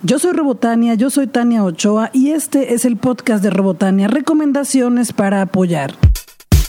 Yo soy Robotania, yo soy Tania Ochoa y este es el podcast de Robotania, recomendaciones para apoyar.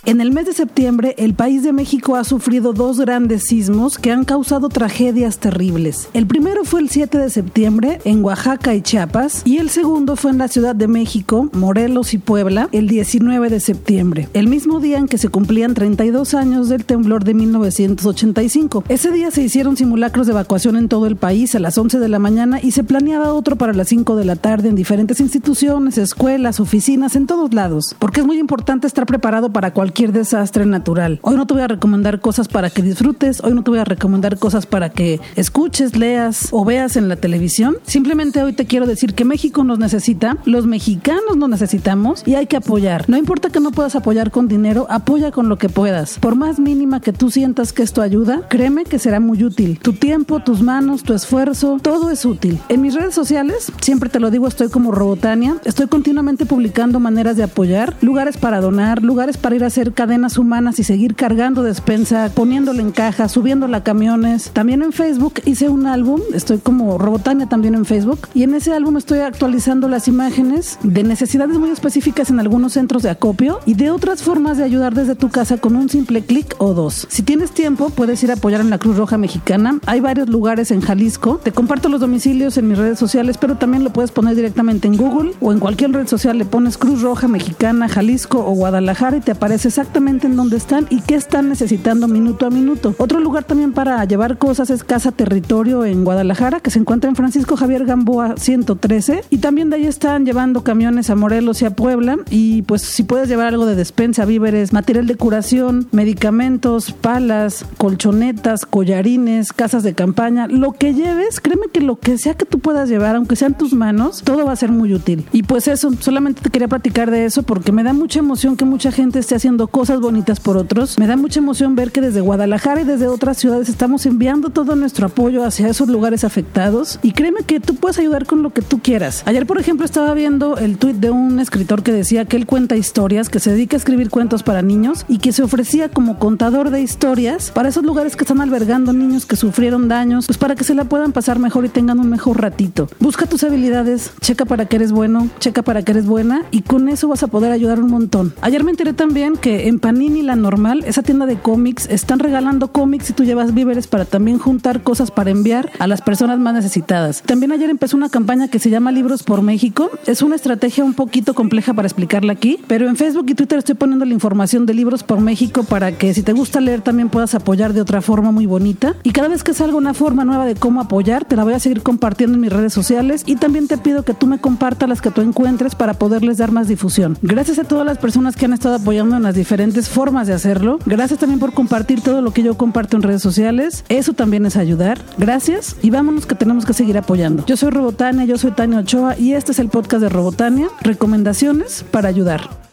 En el mes de septiembre, el país de México ha sufrido dos grandes sismos que han causado tragedias terribles. El primero fue el 7 de septiembre en Oaxaca y Chiapas y el segundo fue en la Ciudad de México, Morelos y Puebla el 19 de septiembre, el mismo día en que se cumplían 32 años del temblor de 1985. Ese día se hicieron simulacros de evacuación en todo el país a las 11 de la mañana y se planeaba otro para las 5 de la tarde en diferentes instituciones, escuelas, oficinas, en todos lados, porque es muy importante estar preparado para cualquier cualquier desastre natural. Hoy no te voy a recomendar cosas para que disfrutes, hoy no te voy a recomendar cosas para que escuches, leas o veas en la televisión. Simplemente hoy te quiero decir que México nos necesita, los mexicanos nos necesitamos y hay que apoyar. No importa que no puedas apoyar con dinero, apoya con lo que puedas. Por más mínima que tú sientas que esto ayuda, créeme que será muy útil. Tu tiempo, tus manos, tu esfuerzo, todo es útil. En mis redes sociales, siempre te lo digo, estoy como Robotania, estoy continuamente publicando maneras de apoyar, lugares para donar, lugares para ir a hacer cadenas humanas y seguir cargando despensa, poniéndole en caja, subiéndola a camiones. También en Facebook hice un álbum, estoy como Robotania también en Facebook, y en ese álbum estoy actualizando las imágenes de necesidades muy específicas en algunos centros de acopio y de otras formas de ayudar desde tu casa con un simple clic o dos. Si tienes tiempo, puedes ir a apoyar en la Cruz Roja Mexicana. Hay varios lugares en Jalisco. Te comparto los domicilios en mis redes sociales, pero también lo puedes poner directamente en Google o en cualquier red social. Le pones Cruz Roja Mexicana, Jalisco o Guadalajara y te aparece exactamente en dónde están y qué están necesitando minuto a minuto. Otro lugar también para llevar cosas es Casa Territorio en Guadalajara, que se encuentra en Francisco Javier Gamboa 113. Y también de ahí están llevando camiones a Morelos y a Puebla. Y pues si puedes llevar algo de despensa, víveres, material de curación, medicamentos, palas, colchonetas, collarines, casas de campaña, lo que lleves, créeme que lo que sea que tú puedas llevar, aunque sean tus manos, todo va a ser muy útil. Y pues eso, solamente te quería platicar de eso porque me da mucha emoción que mucha gente esté haciendo cosas bonitas por otros. Me da mucha emoción ver que desde Guadalajara y desde otras ciudades estamos enviando todo nuestro apoyo hacia esos lugares afectados. Y créeme que tú puedes ayudar con lo que tú quieras. Ayer, por ejemplo, estaba viendo el tweet de un escritor que decía que él cuenta historias, que se dedica a escribir cuentos para niños y que se ofrecía como contador de historias para esos lugares que están albergando niños que sufrieron daños, pues para que se la puedan pasar mejor y tengan un mejor ratito. Busca tus habilidades, checa para que eres bueno, checa para que eres buena y con eso vas a poder ayudar un montón. Ayer me enteré también que en Panini La Normal, esa tienda de cómics, están regalando cómics y tú llevas víveres para también juntar cosas para enviar a las personas más necesitadas. También ayer empezó una campaña que se llama Libros por México. Es una estrategia un poquito compleja para explicarla aquí, pero en Facebook y Twitter estoy poniendo la información de Libros por México para que si te gusta leer también puedas apoyar de otra forma muy bonita. Y cada vez que salga una forma nueva de cómo apoyar, te la voy a seguir compartiendo en mis redes sociales y también te pido que tú me compartas las que tú encuentres para poderles dar más difusión. Gracias a todas las personas que han estado apoyando en las diferentes formas de hacerlo. Gracias también por compartir todo lo que yo comparto en redes sociales. Eso también es ayudar. Gracias y vámonos que tenemos que seguir apoyando. Yo soy Robotania, yo soy Tania Ochoa y este es el podcast de Robotania. Recomendaciones para ayudar.